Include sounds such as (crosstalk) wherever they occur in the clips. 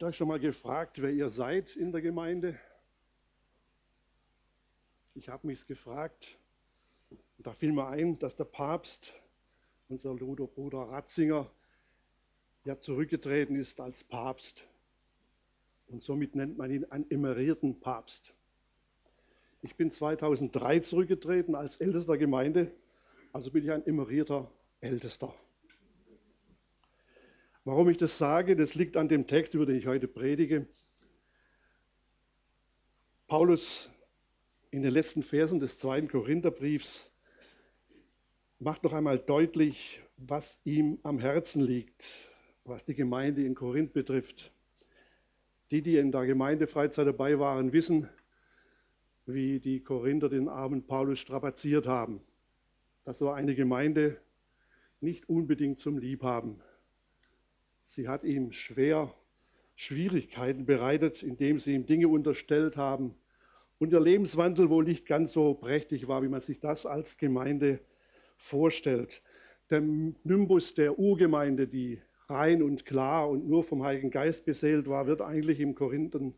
Habt ihr euch schon mal gefragt, wer ihr seid in der Gemeinde? Ich habe mich gefragt. Und da fiel mir ein, dass der Papst, unser Bruder Ratzinger, ja zurückgetreten ist als Papst. Und somit nennt man ihn einen emerierten Papst. Ich bin 2003 zurückgetreten als ältester Gemeinde, also bin ich ein emerierter Ältester. Warum ich das sage, das liegt an dem Text, über den ich heute predige. Paulus in den letzten Versen des zweiten Korintherbriefs macht noch einmal deutlich, was ihm am Herzen liegt, was die Gemeinde in Korinth betrifft. Die, die in der Gemeindefreizeit dabei waren, wissen, wie die Korinther den armen Paulus strapaziert haben. Das war eine Gemeinde nicht unbedingt zum Liebhaben. Sie hat ihm schwer Schwierigkeiten bereitet, indem sie ihm Dinge unterstellt haben und ihr Lebenswandel wohl nicht ganz so prächtig war, wie man sich das als Gemeinde vorstellt. Der Nimbus der Urgemeinde, die rein und klar und nur vom Heiligen Geist beseelt war, wird eigentlich im Korinthen,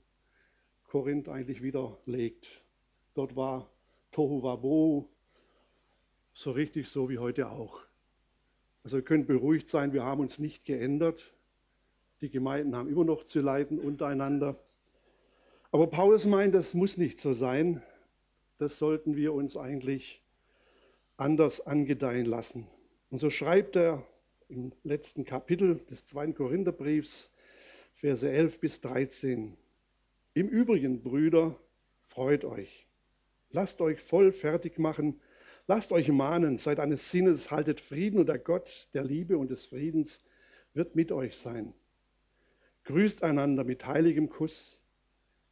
Korinth eigentlich widerlegt. Dort war Tohu Wabohu, so richtig so wie heute auch. Also ihr könnt beruhigt sein, wir haben uns nicht geändert. Die Gemeinden haben immer noch zu leiden untereinander. Aber Paulus meint, das muss nicht so sein. Das sollten wir uns eigentlich anders angedeihen lassen. Und so schreibt er im letzten Kapitel des zweiten Korintherbriefs, Verse 11 bis 13. Im Übrigen, Brüder, freut euch. Lasst euch voll fertig machen. Lasst euch mahnen, seid eines Sinnes, haltet Frieden und der Gott der Liebe und des Friedens wird mit euch sein. Grüßt einander mit heiligem Kuss.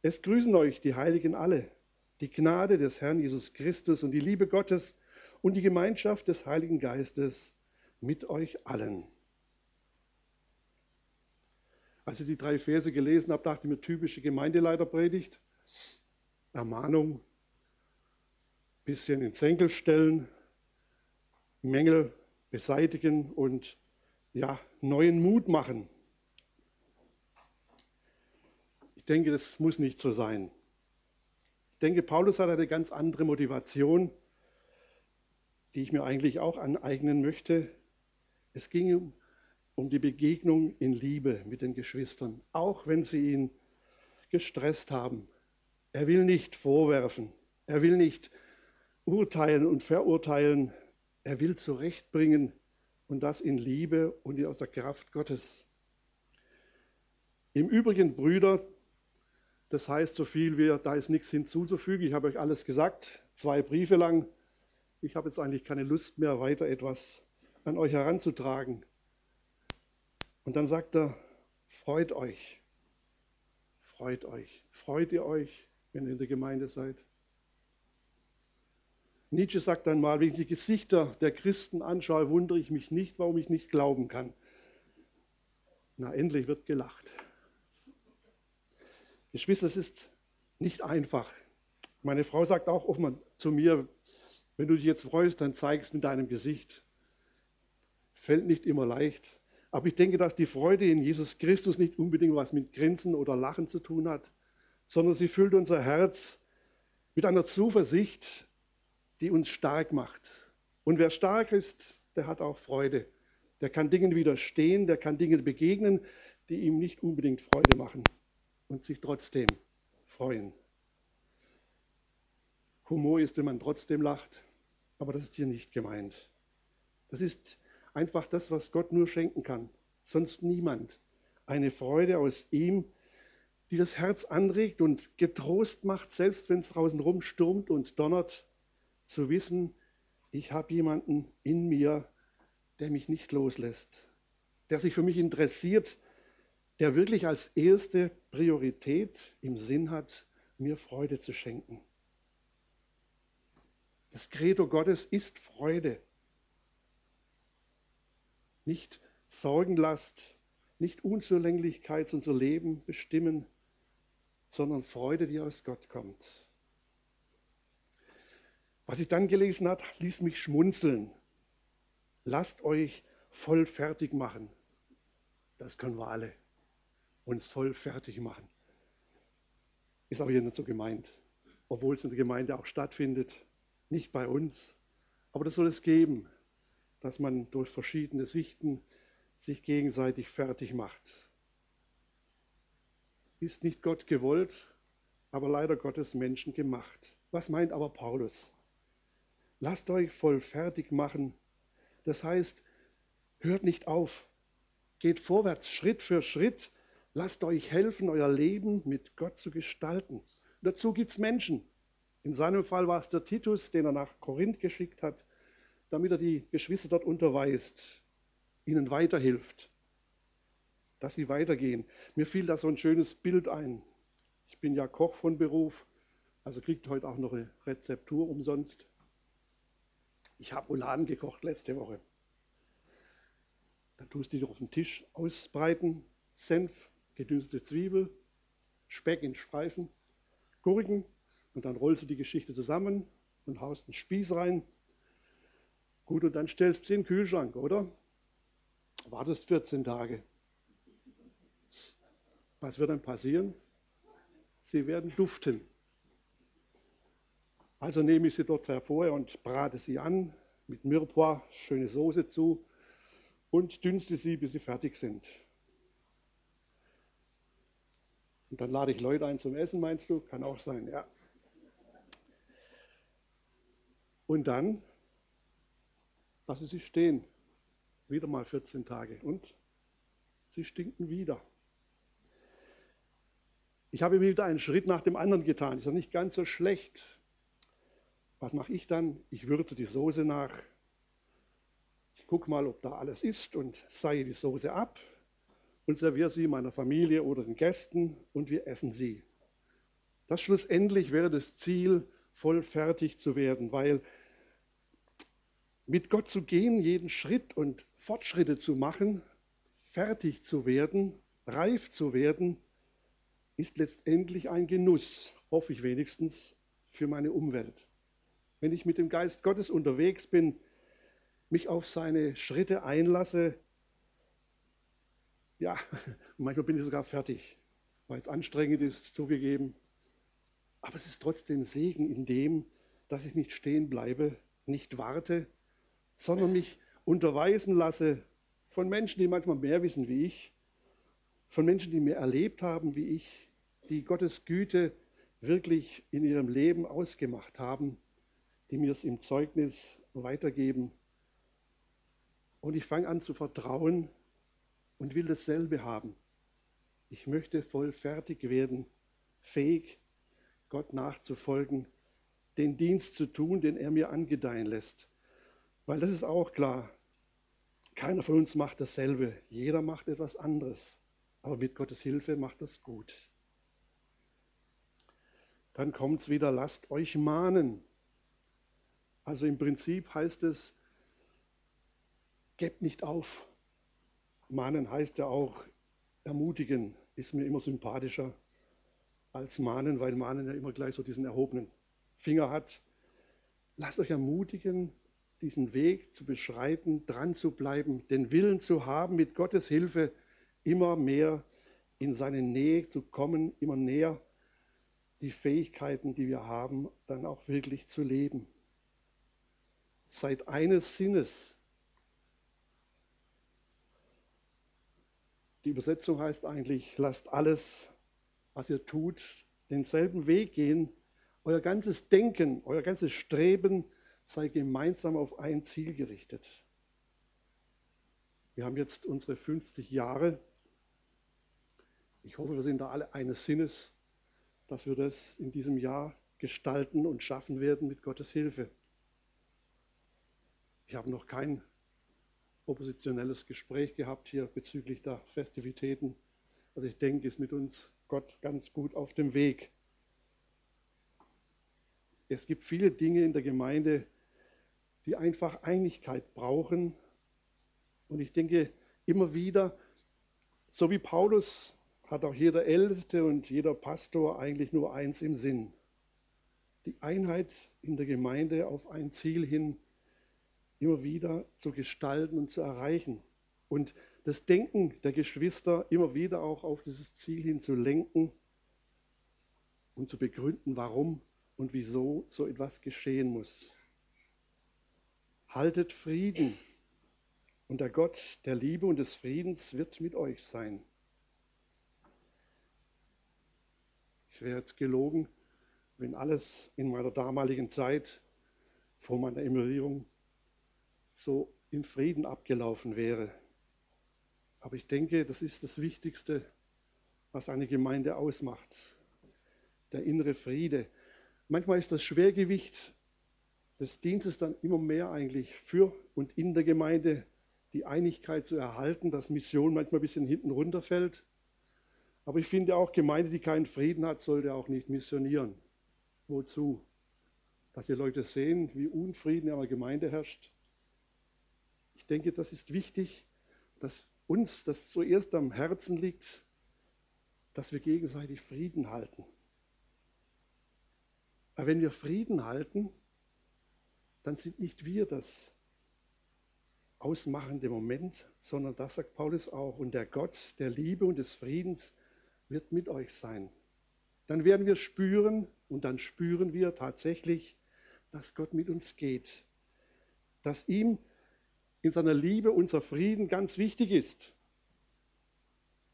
Es grüßen euch die Heiligen alle. Die Gnade des Herrn Jesus Christus und die Liebe Gottes und die Gemeinschaft des Heiligen Geistes mit euch allen. Als ich die drei Verse gelesen habe, dachte ich mir, typische Gemeindeleiterpredigt. Ermahnung, bisschen in Senkel stellen, Mängel beseitigen und ja, neuen Mut machen. Ich denke, das muss nicht so sein. Ich denke, Paulus hat eine ganz andere Motivation, die ich mir eigentlich auch aneignen möchte. Es ging um, um die Begegnung in Liebe mit den Geschwistern, auch wenn sie ihn gestresst haben. Er will nicht vorwerfen, er will nicht urteilen und verurteilen, er will zurechtbringen und das in Liebe und aus der Kraft Gottes. Im Übrigen, Brüder, das heißt so viel wie, da ist nichts hinzuzufügen. Ich habe euch alles gesagt, zwei Briefe lang. Ich habe jetzt eigentlich keine Lust mehr, weiter etwas an euch heranzutragen. Und dann sagt er, freut euch, freut euch, freut ihr euch, wenn ihr in der Gemeinde seid. Nietzsche sagt einmal, wenn ich die Gesichter der Christen anschaue, wundere ich mich nicht, warum ich nicht glauben kann. Na, endlich wird gelacht. Geschwister, es ist nicht einfach. Meine Frau sagt auch oft zu mir, wenn du dich jetzt freust, dann zeigst mit deinem Gesicht. Fällt nicht immer leicht. Aber ich denke, dass die Freude in Jesus Christus nicht unbedingt was mit Grinsen oder Lachen zu tun hat, sondern sie füllt unser Herz mit einer Zuversicht, die uns stark macht. Und wer stark ist, der hat auch Freude. Der kann Dingen widerstehen, der kann Dingen begegnen, die ihm nicht unbedingt Freude machen und sich trotzdem freuen. Humor ist, wenn man trotzdem lacht, aber das ist hier nicht gemeint. Das ist einfach das, was Gott nur schenken kann, sonst niemand. Eine Freude aus ihm, die das Herz anregt und getrost macht, selbst wenn es draußen rum stürmt und donnert, zu wissen, ich habe jemanden in mir, der mich nicht loslässt, der sich für mich interessiert, der wirklich als erste Priorität im Sinn hat, mir Freude zu schenken. Das Credo Gottes ist Freude. Nicht Sorgenlast, nicht Unzulänglichkeit unser Leben bestimmen, sondern Freude, die aus Gott kommt. Was ich dann gelesen habe, ließ mich schmunzeln. Lasst euch voll fertig machen. Das können wir alle. Uns voll fertig machen. Ist aber hier nicht so gemeint, obwohl es in der Gemeinde auch stattfindet, nicht bei uns. Aber das soll es geben, dass man durch verschiedene Sichten sich gegenseitig fertig macht. Ist nicht Gott gewollt, aber leider Gottes Menschen gemacht. Was meint aber Paulus? Lasst euch voll fertig machen. Das heißt, hört nicht auf. Geht vorwärts, Schritt für Schritt. Lasst euch helfen, euer Leben mit Gott zu gestalten. dazu gibt es Menschen. In seinem Fall war es der Titus, den er nach Korinth geschickt hat, damit er die Geschwister dort unterweist, ihnen weiterhilft, dass sie weitergehen. Mir fiel da so ein schönes Bild ein. Ich bin ja Koch von Beruf, also kriegt heute auch noch eine Rezeptur umsonst. Ich habe Uladen gekocht letzte Woche. Dann tust du die auf den Tisch ausbreiten, Senf, gedünstete Zwiebel, Speck in Streifen, Gurken und dann rollst du die Geschichte zusammen und haust einen Spieß rein. Gut, und dann stellst du sie in den Kühlschrank, oder? Wartest 14 Tage. Was wird dann passieren? Sie werden duften. Also nehme ich sie dort hervor und brate sie an mit Mirepoix, schöne Soße zu und dünste sie, bis sie fertig sind. Und dann lade ich Leute ein zum Essen, meinst du? Kann auch sein, ja. Und dann lasse sie stehen. Wieder mal 14 Tage. Und sie stinken wieder. Ich habe wieder einen Schritt nach dem anderen getan. Ist ja nicht ganz so schlecht. Was mache ich dann? Ich würze die Soße nach guck mal, ob da alles ist und seihe die Soße ab und serviere sie meiner Familie oder den Gästen und wir essen sie. Das schlussendlich wäre das Ziel, voll fertig zu werden, weil mit Gott zu gehen, jeden Schritt und Fortschritte zu machen, fertig zu werden, reif zu werden, ist letztendlich ein Genuss, hoffe ich wenigstens, für meine Umwelt. Wenn ich mit dem Geist Gottes unterwegs bin, mich auf seine Schritte einlasse, ja, (laughs) manchmal bin ich sogar fertig, weil es anstrengend ist, zugegeben. Aber es ist trotzdem Segen in dem, dass ich nicht stehen bleibe, nicht warte, sondern mich unterweisen lasse von Menschen, die manchmal mehr wissen wie ich, von Menschen, die mehr erlebt haben wie ich, die Gottes Güte wirklich in ihrem Leben ausgemacht haben, die mir es im Zeugnis weitergeben und ich fange an zu vertrauen und will dasselbe haben. Ich möchte voll fertig werden, fähig, Gott nachzufolgen, den Dienst zu tun, den er mir angedeihen lässt. Weil das ist auch klar. Keiner von uns macht dasselbe. Jeder macht etwas anderes. Aber mit Gottes Hilfe macht das gut. Dann kommt es wieder, lasst euch mahnen. Also im Prinzip heißt es, gebt nicht auf. Mahnen heißt ja auch ermutigen, ist mir immer sympathischer als mahnen, weil mahnen ja immer gleich so diesen erhobenen Finger hat. Lasst euch ermutigen, diesen Weg zu beschreiten, dran zu bleiben, den Willen zu haben, mit Gottes Hilfe immer mehr in seine Nähe zu kommen, immer näher die Fähigkeiten, die wir haben, dann auch wirklich zu leben. Seid eines Sinnes, Die Übersetzung heißt eigentlich, lasst alles, was ihr tut, denselben Weg gehen. Euer ganzes Denken, euer ganzes Streben sei gemeinsam auf ein Ziel gerichtet. Wir haben jetzt unsere 50 Jahre. Ich hoffe, wir sind da alle eines Sinnes, dass wir das in diesem Jahr gestalten und schaffen werden mit Gottes Hilfe. Ich habe noch kein oppositionelles Gespräch gehabt hier bezüglich der Festivitäten. Also ich denke, ist mit uns Gott ganz gut auf dem Weg. Es gibt viele Dinge in der Gemeinde, die einfach Einigkeit brauchen. Und ich denke immer wieder, so wie Paulus hat auch jeder Älteste und jeder Pastor eigentlich nur eins im Sinn. Die Einheit in der Gemeinde auf ein Ziel hin immer wieder zu gestalten und zu erreichen. und das Denken der Geschwister immer wieder auch auf dieses Ziel hin zu lenken und zu begründen, warum und wieso so etwas geschehen muss. Haltet Frieden und der Gott der Liebe und des Friedens wird mit euch sein. Ich wäre jetzt gelogen, wenn alles in meiner damaligen Zeit vor meiner Emirierung so in Frieden abgelaufen wäre. Aber ich denke, das ist das Wichtigste, was eine Gemeinde ausmacht. Der innere Friede. Manchmal ist das Schwergewicht des Dienstes dann immer mehr eigentlich für und in der Gemeinde die Einigkeit zu erhalten, dass Mission manchmal ein bisschen hinten runterfällt. Aber ich finde auch, Gemeinde, die keinen Frieden hat, sollte auch nicht missionieren. Wozu? Dass die Leute sehen, wie Unfrieden in einer Gemeinde herrscht. Ich denke, das ist wichtig, dass uns das zuerst am Herzen liegt, dass wir gegenseitig Frieden halten. Aber wenn wir Frieden halten, dann sind nicht wir das ausmachende Moment, sondern das sagt Paulus auch. Und der Gott der Liebe und des Friedens wird mit euch sein. Dann werden wir spüren und dann spüren wir tatsächlich, dass Gott mit uns geht. Dass ihm in seiner Liebe unser Frieden ganz wichtig ist.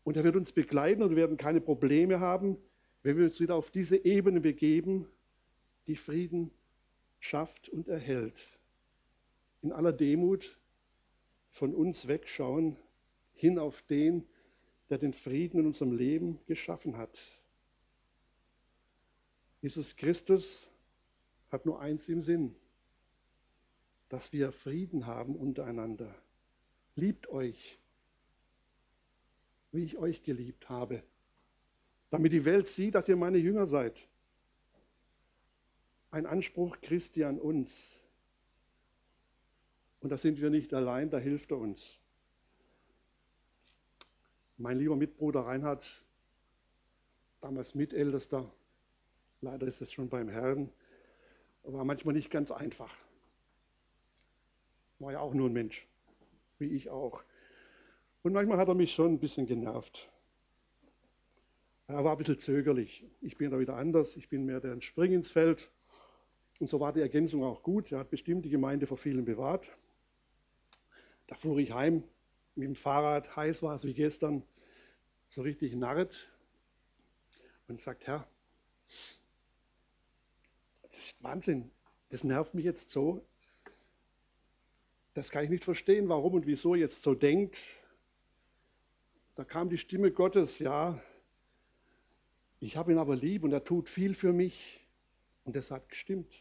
Und er wird uns begleiten und wir werden keine Probleme haben, wenn wir uns wieder auf diese Ebene begeben, die Frieden schafft und erhält. In aller Demut von uns wegschauen, hin auf den, der den Frieden in unserem Leben geschaffen hat. Jesus Christus hat nur eins im Sinn, dass wir Frieden haben untereinander. Liebt euch, wie ich euch geliebt habe, damit die Welt sieht, dass ihr meine Jünger seid. Ein Anspruch Christi an uns, und da sind wir nicht allein, da hilft er uns. Mein lieber Mitbruder Reinhard, damals Mitältester, leider ist es schon beim Herrn, war manchmal nicht ganz einfach. War ja auch nur ein Mensch, wie ich auch. Und manchmal hat er mich schon ein bisschen genervt. Er war ein bisschen zögerlich. Ich bin da wieder anders. Ich bin mehr der Spring ins Feld. Und so war die Ergänzung auch gut. Er hat bestimmt die Gemeinde vor vielen bewahrt. Da fuhr ich heim mit dem Fahrrad, heiß war es wie gestern, so richtig narrt und sagt, Herr, das ist Wahnsinn, das nervt mich jetzt so. Das kann ich nicht verstehen, warum und wieso jetzt so denkt. Da kam die Stimme Gottes, ja, ich habe ihn aber lieb und er tut viel für mich. Und das hat gestimmt.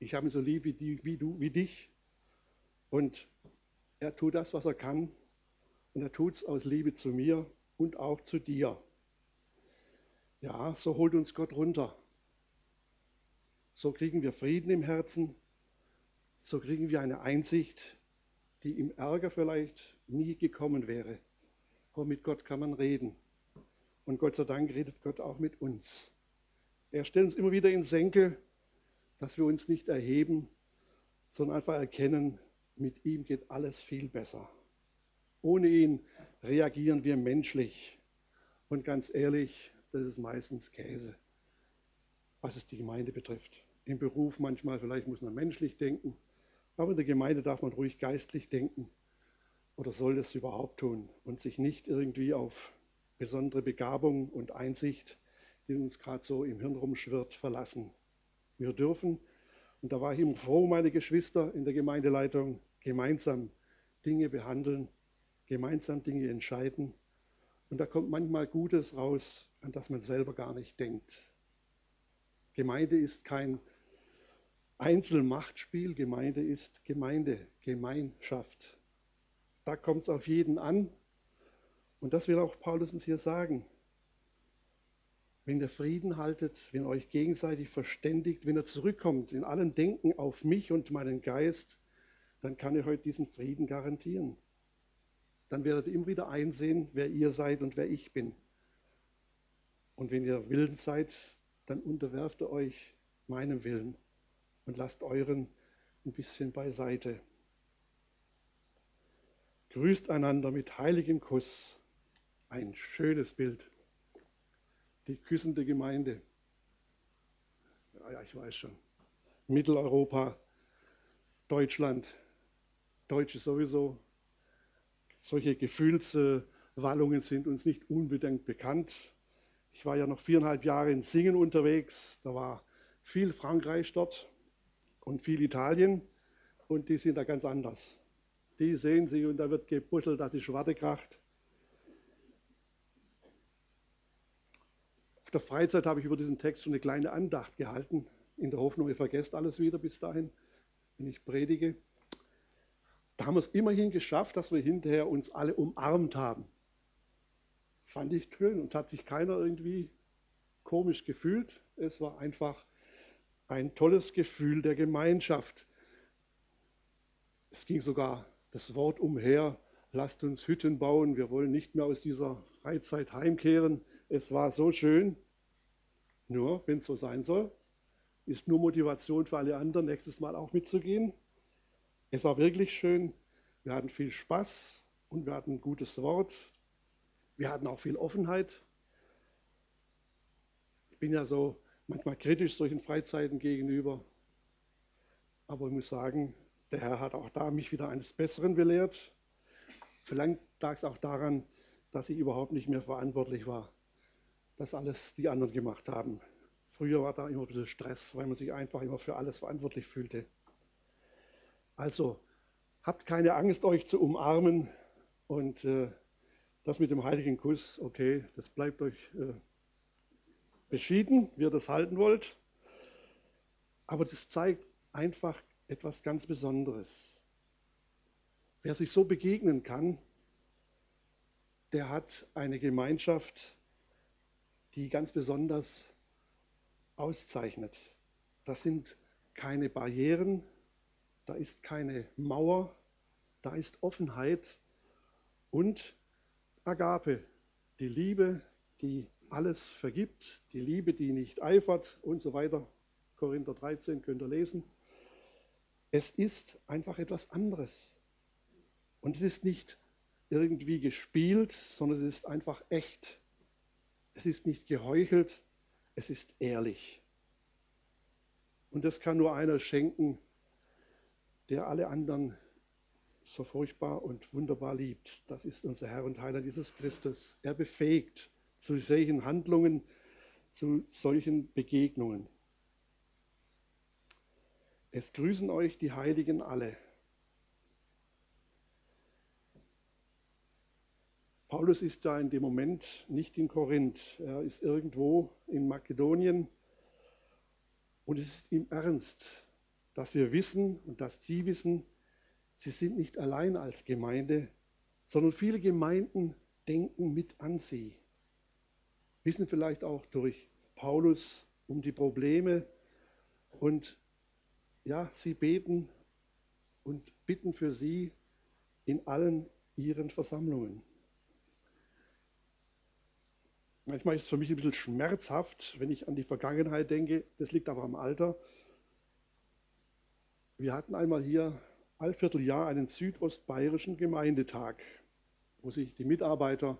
Ich habe ihn so lieb wie, die, wie du, wie dich. Und er tut das, was er kann. Und er tut es aus Liebe zu mir und auch zu dir. Ja, so holt uns Gott runter. So kriegen wir Frieden im Herzen. So kriegen wir eine Einsicht, die im Ärger vielleicht nie gekommen wäre. Aber mit Gott kann man reden. Und Gott sei Dank redet Gott auch mit uns. Er stellt uns immer wieder in Senkel, dass wir uns nicht erheben, sondern einfach erkennen, mit ihm geht alles viel besser. Ohne ihn reagieren wir menschlich. Und ganz ehrlich, das ist meistens Käse, was es die Gemeinde betrifft. Im Beruf manchmal, vielleicht muss man menschlich denken, aber in der Gemeinde darf man ruhig geistlich denken oder soll es überhaupt tun und sich nicht irgendwie auf besondere Begabung und Einsicht, die uns gerade so im Hirn rumschwirrt, verlassen. Wir dürfen, und da war ich ihm froh, meine Geschwister in der Gemeindeleitung, gemeinsam Dinge behandeln, gemeinsam Dinge entscheiden. Und da kommt manchmal Gutes raus, an das man selber gar nicht denkt. Gemeinde ist kein Einzelmachtspiel, Gemeinde ist Gemeinde, Gemeinschaft. Da kommt es auf jeden an. Und das will auch Paulus uns hier sagen. Wenn ihr Frieden haltet, wenn ihr euch gegenseitig verständigt, wenn ihr zurückkommt in allem Denken auf mich und meinen Geist, dann kann ich heute diesen Frieden garantieren. Dann werdet ihr immer wieder einsehen, wer ihr seid und wer ich bin. Und wenn ihr Willen seid, dann unterwerft ihr euch meinem Willen und lasst euren ein bisschen beiseite. grüßt einander mit heiligem Kuss. Ein schönes Bild. Die küssende Gemeinde. Ja, ich weiß schon. Mitteleuropa, Deutschland, Deutsche sowieso. Solche Gefühlswallungen sind uns nicht unbedingt bekannt. Ich war ja noch viereinhalb Jahre in Singen unterwegs. Da war viel Frankreich dort und viel Italien. Und die sind da ganz anders. Die sehen sie und da wird gebusselt, dass die Schwarte kracht. Auf der Freizeit habe ich über diesen Text schon eine kleine Andacht gehalten, in der Hoffnung, ihr vergesst alles wieder bis dahin, wenn ich predige. Da haben wir es immerhin geschafft, dass wir hinterher uns alle umarmt haben. Fand ich schön und hat sich keiner irgendwie komisch gefühlt. Es war einfach ein tolles Gefühl der Gemeinschaft. Es ging sogar das Wort umher, lasst uns Hütten bauen, wir wollen nicht mehr aus dieser Freizeit heimkehren. Es war so schön. Nur, wenn es so sein soll, ist nur Motivation für alle anderen, nächstes Mal auch mitzugehen. Es war wirklich schön. Wir hatten viel Spaß und wir hatten ein gutes Wort. Wir hatten auch viel Offenheit. Ich bin ja so manchmal kritisch solchen Freizeiten gegenüber. Aber ich muss sagen, der Herr hat auch da mich wieder eines Besseren belehrt. Vielleicht lag es auch daran, dass ich überhaupt nicht mehr verantwortlich war, dass alles die anderen gemacht haben. Früher war da immer ein bisschen Stress, weil man sich einfach immer für alles verantwortlich fühlte. Also, habt keine Angst, euch zu umarmen und äh, das mit dem heiligen Kuss, okay, das bleibt euch äh, beschieden, wie ihr das halten wollt. Aber das zeigt einfach etwas ganz Besonderes. Wer sich so begegnen kann, der hat eine Gemeinschaft, die ganz besonders auszeichnet. Das sind keine Barrieren, da ist keine Mauer, da ist Offenheit und Agape, die Liebe, die alles vergibt, die Liebe, die nicht eifert und so weiter. Korinther 13 könnt ihr lesen. Es ist einfach etwas anderes. Und es ist nicht irgendwie gespielt, sondern es ist einfach echt. Es ist nicht geheuchelt, es ist ehrlich. Und das kann nur einer schenken, der alle anderen so furchtbar und wunderbar liebt. Das ist unser Herr und Heiler Jesus Christus. Er befähigt zu solchen Handlungen, zu solchen Begegnungen. Es grüßen euch die Heiligen alle. Paulus ist ja in dem Moment nicht in Korinth, er ist irgendwo in Makedonien und es ist ihm ernst, dass wir wissen und dass Sie wissen, Sie sind nicht allein als Gemeinde, sondern viele Gemeinden denken mit an Sie wissen vielleicht auch durch Paulus um die Probleme und ja, sie beten und bitten für sie in allen ihren Versammlungen. Manchmal ist es für mich ein bisschen schmerzhaft, wenn ich an die Vergangenheit denke. Das liegt aber am Alter. Wir hatten einmal hier allvierteljahr einen südostbayerischen Gemeindetag, wo sich die Mitarbeiter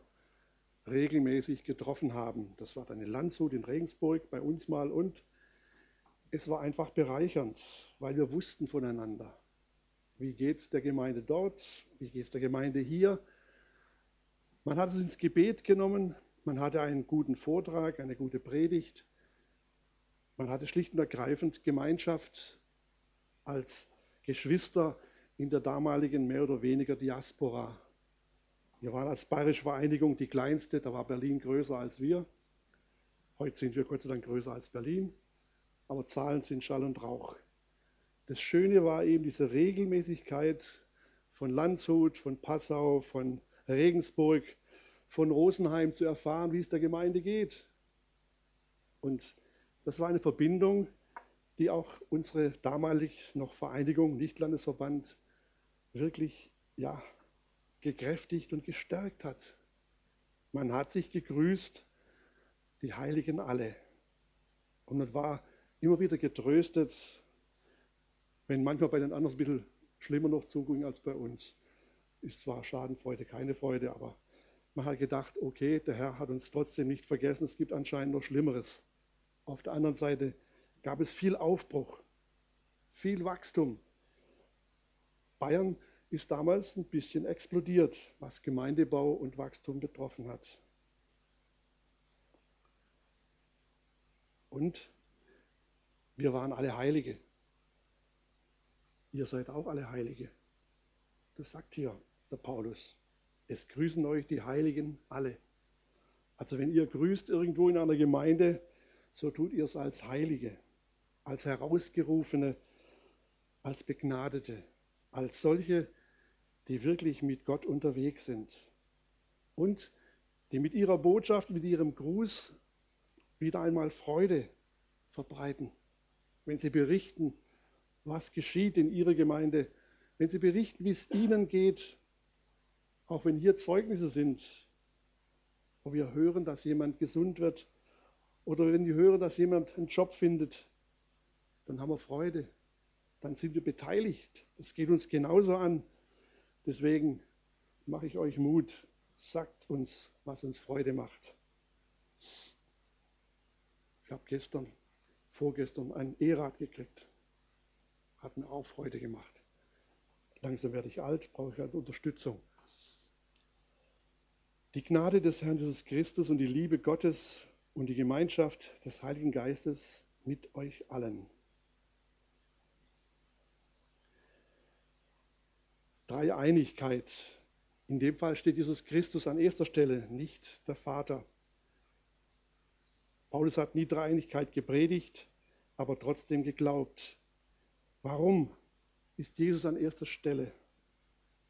regelmäßig getroffen haben. Das war dann in Landshut in Regensburg bei uns mal und es war einfach bereichernd, weil wir wussten voneinander. Wie geht es der Gemeinde dort? Wie geht es der Gemeinde hier? Man hat es ins Gebet genommen, man hatte einen guten Vortrag, eine gute Predigt. Man hatte schlicht und ergreifend Gemeinschaft als Geschwister in der damaligen mehr oder weniger Diaspora wir waren als Bayerische Vereinigung die kleinste, da war Berlin größer als wir. Heute sind wir Gott sei Dank größer als Berlin, aber Zahlen sind Schall und Rauch. Das Schöne war eben diese Regelmäßigkeit von Landshut, von Passau, von Regensburg, von Rosenheim zu erfahren, wie es der Gemeinde geht. Und das war eine Verbindung, die auch unsere damalig noch Vereinigung, nicht Landesverband, wirklich ja, gekräftigt und gestärkt hat. Man hat sich gegrüßt, die Heiligen alle. Und man war immer wieder getröstet, wenn manchmal bei den anderen ein bisschen schlimmer noch zuging als bei uns. ist zwar Schadenfreude, keine Freude, aber man hat gedacht, okay, der Herr hat uns trotzdem nicht vergessen, es gibt anscheinend noch Schlimmeres. Auf der anderen Seite gab es viel Aufbruch, viel Wachstum. Bayern ist damals ein bisschen explodiert, was Gemeindebau und Wachstum betroffen hat. Und wir waren alle Heilige. Ihr seid auch alle Heilige. Das sagt hier der Paulus. Es grüßen euch die Heiligen alle. Also wenn ihr grüßt irgendwo in einer Gemeinde, so tut ihr es als Heilige, als Herausgerufene, als Begnadete, als solche, die wirklich mit Gott unterwegs sind und die mit ihrer Botschaft, mit ihrem Gruß wieder einmal Freude verbreiten, wenn sie berichten, was geschieht in ihrer Gemeinde, wenn sie berichten, wie es ihnen geht, auch wenn hier Zeugnisse sind, wo wir hören, dass jemand gesund wird oder wenn wir hören, dass jemand einen Job findet, dann haben wir Freude, dann sind wir beteiligt. Das geht uns genauso an. Deswegen mache ich euch Mut, sagt uns, was uns Freude macht. Ich habe gestern, vorgestern ein E-Rad gekriegt. Hat mir auch Freude gemacht. Langsam werde ich alt, brauche ich halt Unterstützung. Die Gnade des Herrn Jesus Christus und die Liebe Gottes und die Gemeinschaft des Heiligen Geistes mit euch allen. Dreieinigkeit. In dem Fall steht Jesus Christus an erster Stelle, nicht der Vater. Paulus hat nie Dreieinigkeit gepredigt, aber trotzdem geglaubt. Warum ist Jesus an erster Stelle?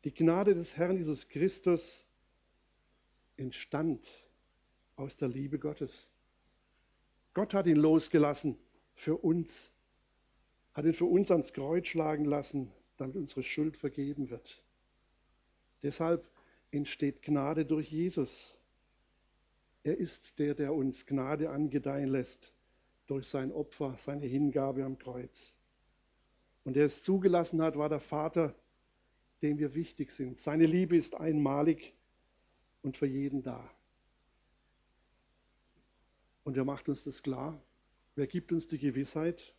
Die Gnade des Herrn Jesus Christus entstand aus der Liebe Gottes. Gott hat ihn losgelassen für uns, hat ihn für uns ans Kreuz schlagen lassen, damit unsere Schuld vergeben wird. Deshalb entsteht Gnade durch Jesus. Er ist der, der uns Gnade angedeihen lässt durch sein Opfer, seine Hingabe am Kreuz. Und der es zugelassen hat, war der Vater, dem wir wichtig sind. Seine Liebe ist einmalig und für jeden da. Und wer macht uns das klar? Wer gibt uns die Gewissheit?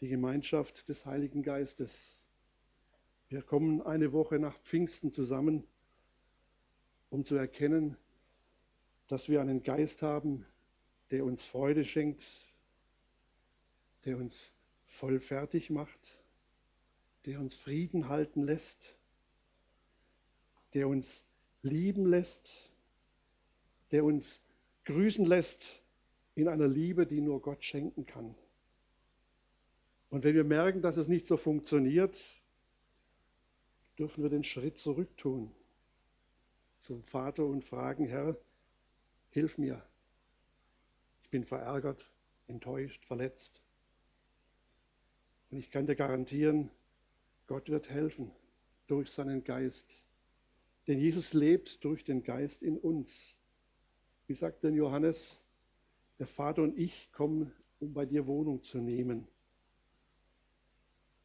Die Gemeinschaft des Heiligen Geistes. Wir kommen eine Woche nach Pfingsten zusammen, um zu erkennen, dass wir einen Geist haben, der uns Freude schenkt, der uns voll fertig macht, der uns Frieden halten lässt, der uns lieben lässt, der uns grüßen lässt in einer Liebe, die nur Gott schenken kann. Und wenn wir merken, dass es nicht so funktioniert, dürfen wir den Schritt zurück tun zum Vater und fragen, Herr, hilf mir. Ich bin verärgert, enttäuscht, verletzt. Und ich kann dir garantieren, Gott wird helfen durch seinen Geist. Denn Jesus lebt durch den Geist in uns. Wie sagt denn Johannes, der Vater und ich kommen, um bei dir Wohnung zu nehmen.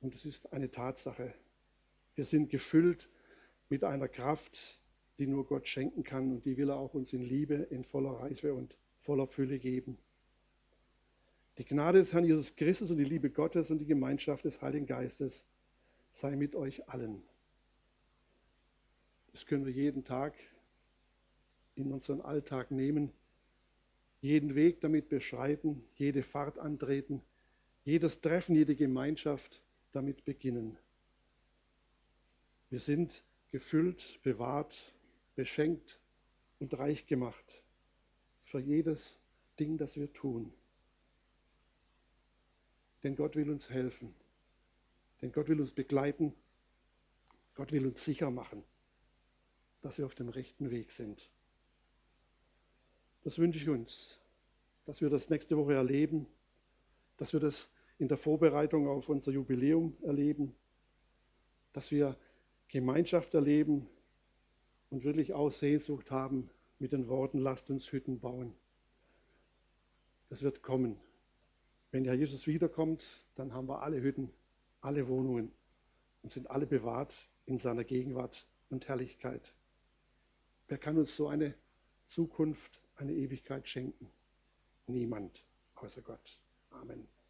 Und es ist eine Tatsache. Wir sind gefüllt mit einer Kraft, die nur Gott schenken kann und die will er auch uns in Liebe, in voller Reife und voller Fülle geben. Die Gnade des Herrn Jesus Christus und die Liebe Gottes und die Gemeinschaft des Heiligen Geistes sei mit euch allen. Das können wir jeden Tag in unseren Alltag nehmen, jeden Weg damit beschreiten, jede Fahrt antreten, jedes Treffen, jede Gemeinschaft damit beginnen. Wir sind gefüllt, bewahrt, beschenkt und reich gemacht für jedes Ding, das wir tun. Denn Gott will uns helfen. Denn Gott will uns begleiten. Gott will uns sicher machen dass wir auf dem rechten Weg sind. Das wünsche ich uns, dass wir das nächste Woche erleben, dass wir das in der Vorbereitung auf unser Jubiläum erleben, dass wir Gemeinschaft erleben und wirklich auch Sehnsucht haben mit den Worten, lasst uns Hütten bauen. Das wird kommen. Wenn Herr Jesus wiederkommt, dann haben wir alle Hütten, alle Wohnungen und sind alle bewahrt in seiner Gegenwart und Herrlichkeit. Wer kann uns so eine Zukunft, eine Ewigkeit schenken? Niemand außer Gott. Amen.